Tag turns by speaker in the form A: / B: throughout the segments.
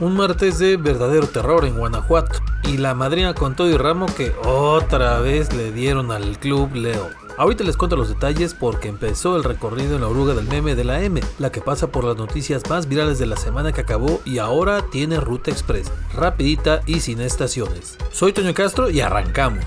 A: Un martes de verdadero terror en Guanajuato. Y la madrina contó y ramo que otra vez le dieron al Club Leo. Ahorita les cuento los detalles porque empezó el recorrido en la oruga del meme de la M, la que pasa por las noticias más virales de la semana que acabó y ahora tiene ruta express, rapidita y sin estaciones. Soy Toño Castro y arrancamos.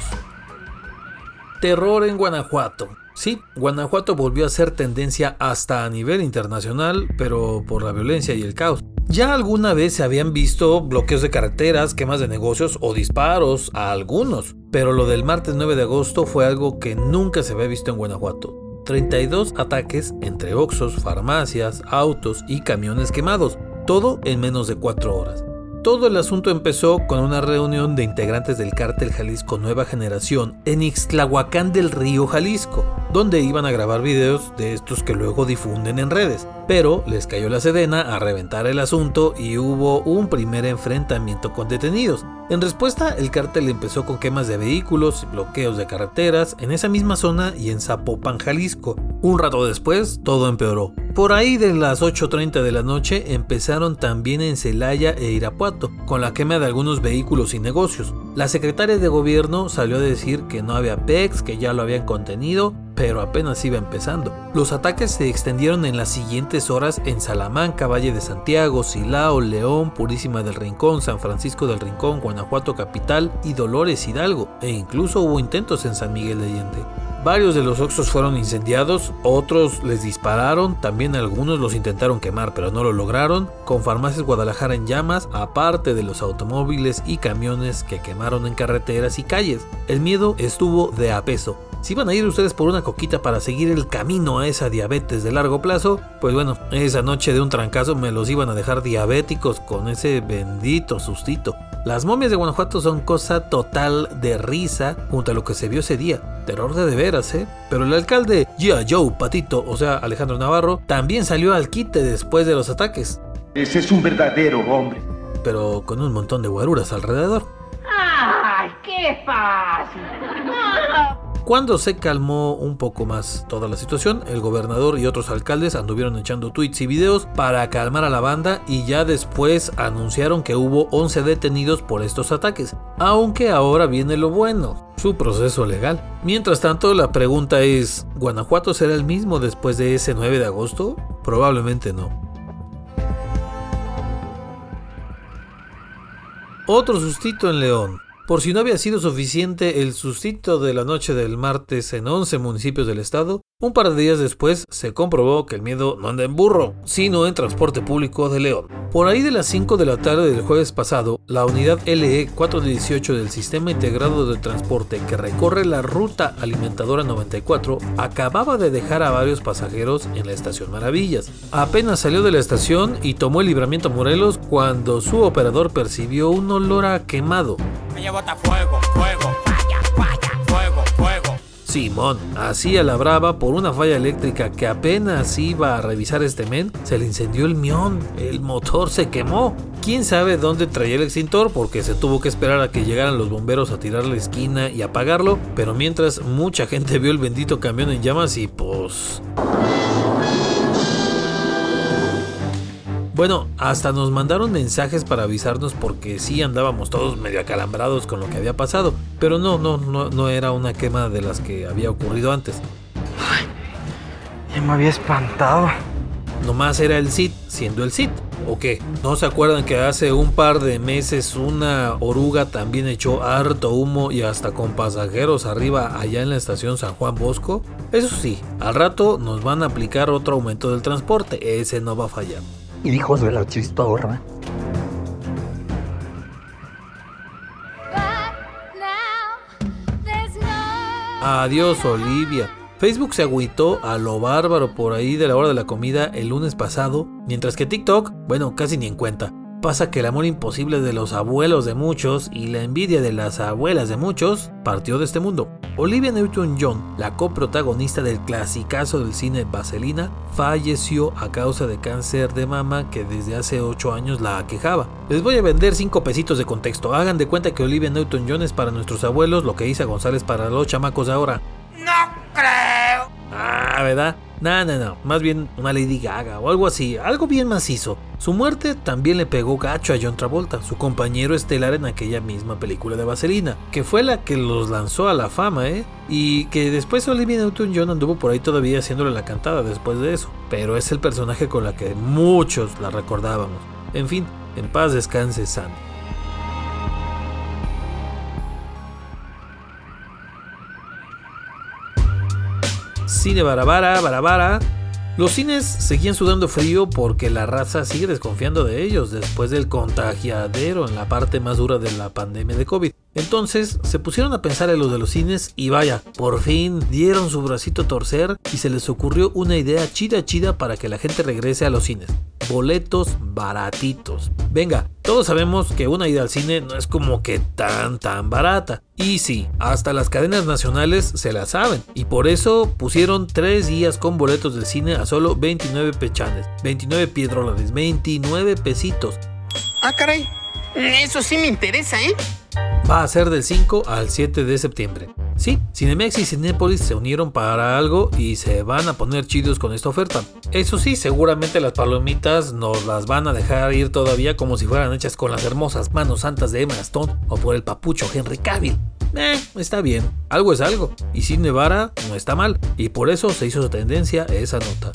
A: Terror en Guanajuato. Sí, Guanajuato volvió a ser tendencia hasta a nivel internacional, pero por la violencia y el caos. Ya alguna vez se habían visto bloqueos de carreteras, quemas de negocios o disparos a algunos, pero lo del martes 9 de agosto fue algo que nunca se había visto en Guanajuato. 32 ataques entre oxos, farmacias, autos y camiones quemados, todo en menos de 4 horas. Todo el asunto empezó con una reunión de integrantes del cártel Jalisco Nueva Generación en Ixtlahuacán del Río, Jalisco, donde iban a grabar videos de estos que luego difunden en redes. Pero les cayó la sedena a reventar el asunto y hubo un primer enfrentamiento con detenidos. En respuesta, el cártel empezó con quemas de vehículos, bloqueos de carreteras en esa misma zona y en Zapopan, Jalisco. Un rato después, todo empeoró. Por ahí de las 8.30 de la noche empezaron también en Celaya e Irapuato, con la quema de algunos vehículos y negocios. La secretaria de gobierno salió a decir que no había PEX, que ya lo habían contenido, pero apenas iba empezando. Los ataques se extendieron en las siguientes horas en Salamanca, Valle de Santiago, Silao, León, Purísima del Rincón, San Francisco del Rincón, Guanajuato Capital y Dolores Hidalgo, e incluso hubo intentos en San Miguel de Allende. Varios de los Oxos fueron incendiados, otros les dispararon, también algunos los intentaron quemar pero no lo lograron, con Farmacias Guadalajara en llamas, aparte de los automóviles y camiones que quemaron en carreteras y calles. El miedo estuvo de a peso. Si van a ir ustedes por una coquita para seguir el camino a esa diabetes de largo plazo, pues bueno, esa noche de un trancazo me los iban a dejar diabéticos con ese bendito sustito. Las momias de Guanajuato son cosa total de risa junto a lo que se vio ese día. Terror de de veras, ¿eh? Pero el alcalde Gia Joe Patito, o sea, Alejandro Navarro, también salió al quite después de los ataques.
B: Ese es un verdadero hombre.
A: Pero con un montón de guaruras alrededor.
C: ¡Ay, qué fácil!
A: Cuando se calmó un poco más toda la situación, el gobernador y otros alcaldes anduvieron echando tweets y videos para calmar a la banda y ya después anunciaron que hubo 11 detenidos por estos ataques. Aunque ahora viene lo bueno, su proceso legal. Mientras tanto, la pregunta es, ¿Guanajuato será el mismo después de ese 9 de agosto? Probablemente no. Otro sustito en León. Por si no había sido suficiente el sustito de la noche del martes en 11 municipios del estado, un par de días después se comprobó que el miedo no anda en burro, sino en transporte público de León. Por ahí de las 5 de la tarde del jueves pasado, la unidad LE 418 del Sistema Integrado de Transporte que recorre la ruta alimentadora 94 acababa de dejar a varios pasajeros en la estación Maravillas. Apenas salió de la estación y tomó el libramiento Morelos cuando su operador percibió un olor a quemado.
D: Fuego, fuego, fuego, fuego.
A: Simón, así a la brava por una falla eléctrica que apenas iba a revisar este men, se le incendió el mión, el motor se quemó. Quién sabe dónde traía el extintor porque se tuvo que esperar a que llegaran los bomberos a tirar la esquina y apagarlo, pero mientras mucha gente vio el bendito camión en llamas y pues... Bueno, hasta nos mandaron mensajes para avisarnos porque sí andábamos todos medio acalambrados con lo que había pasado, pero no, no, no, no era una quema de las que había ocurrido antes.
E: Ya me había espantado.
A: Nomás era el CID siendo el CID. ¿O qué? ¿No se acuerdan que hace un par de meses una oruga también echó harto humo y hasta con pasajeros arriba allá en la estación San Juan Bosco? Eso sí, al rato nos van a aplicar otro aumento del transporte, ese no va a fallar.
E: Hijos de la chistorra.
A: Adiós, Olivia. Facebook se agüitó a lo bárbaro por ahí de la hora de la comida el lunes pasado, mientras que TikTok, bueno, casi ni en cuenta. Pasa que el amor imposible de los abuelos de muchos y la envidia de las abuelas de muchos partió de este mundo. Olivia Newton-John, la coprotagonista del clasicazo del cine Vaselina, falleció a causa de cáncer de mama que desde hace 8 años la aquejaba. Les voy a vender 5 pesitos de contexto. Hagan de cuenta que Olivia Newton-John es para nuestros abuelos lo que Isa González para los chamacos de ahora.
D: No creo.
A: Ah, ¿verdad? No, no, no, más bien una Lady Gaga o algo así, algo bien macizo. Su muerte también le pegó gacho a John Travolta, su compañero estelar en aquella misma película de Vaselina, que fue la que los lanzó a la fama, ¿eh? Y que después Olivia Newton-John anduvo por ahí todavía haciéndole la cantada después de eso, pero es el personaje con la que muchos la recordábamos. En fin, en paz descanse Sandy. Cine Barabara, Barabara. Los cines seguían sudando frío porque la raza sigue desconfiando de ellos después del contagiadero en la parte más dura de la pandemia de COVID. Entonces se pusieron a pensar en lo de los cines y vaya, por fin dieron su bracito a torcer y se les ocurrió una idea chida chida para que la gente regrese a los cines. Boletos baratitos. Venga, todos sabemos que una ida al cine no es como que tan tan barata. Y sí, hasta las cadenas nacionales se la saben. Y por eso pusieron 3 días con boletos de cine a solo 29 pechanes. 29 piedrolones, 29 pesitos.
F: Ah, caray. Eso sí me interesa, ¿eh?
A: Va a ser del 5 al 7 de septiembre. Sí, Cinemex y Cinépolis se unieron para algo y se van a poner chidos con esta oferta. Eso sí, seguramente las palomitas nos las van a dejar ir todavía como si fueran hechas con las hermosas manos santas de Emma Stone o por el papucho Henry Cavill. Eh, está bien, algo es algo, y Vara no está mal, y por eso se hizo tendencia esa nota.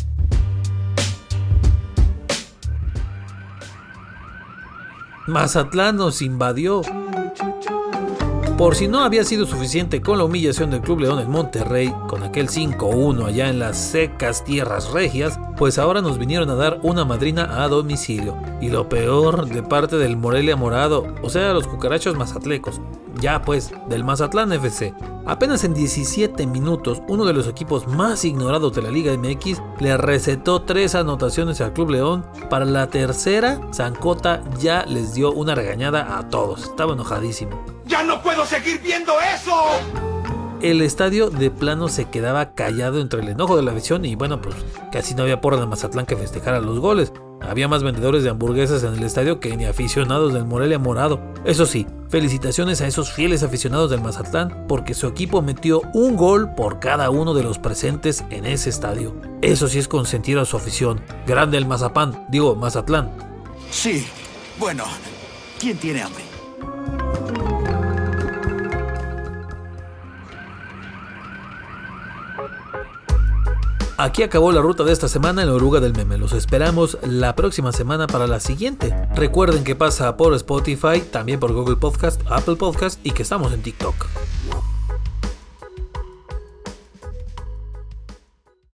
A: Mazatlán nos invadió. Por si no había sido suficiente con la humillación del Club León en Monterrey, con aquel 5-1 allá en las secas tierras regias, pues ahora nos vinieron a dar una madrina a domicilio. Y lo peor de parte del Morelia Morado, o sea, los cucarachos mazatlecos. Ya pues, del Mazatlán FC. Apenas en 17 minutos, uno de los equipos más ignorados de la Liga MX le recetó tres anotaciones al Club León. Para la tercera, Zancota ya les dio una regañada a todos. Estaba enojadísimo.
B: ¡Ya no puedo seguir viendo eso!
A: El estadio de plano se quedaba callado entre el enojo de la afición y bueno, pues casi no había porra de Mazatlán que festejara los goles. Había más vendedores de hamburguesas en el estadio que ni aficionados del Morelia Morado. Eso sí, felicitaciones a esos fieles aficionados del Mazatlán porque su equipo metió un gol por cada uno de los presentes en ese estadio. Eso sí es consentir a su afición. Grande el Mazapán, digo Mazatlán.
G: Sí. Bueno, ¿quién tiene hambre?
A: Aquí acabó la ruta de esta semana en la oruga del meme. Los esperamos la próxima semana para la siguiente. Recuerden que pasa por Spotify, también por Google Podcast, Apple Podcast y que estamos en TikTok.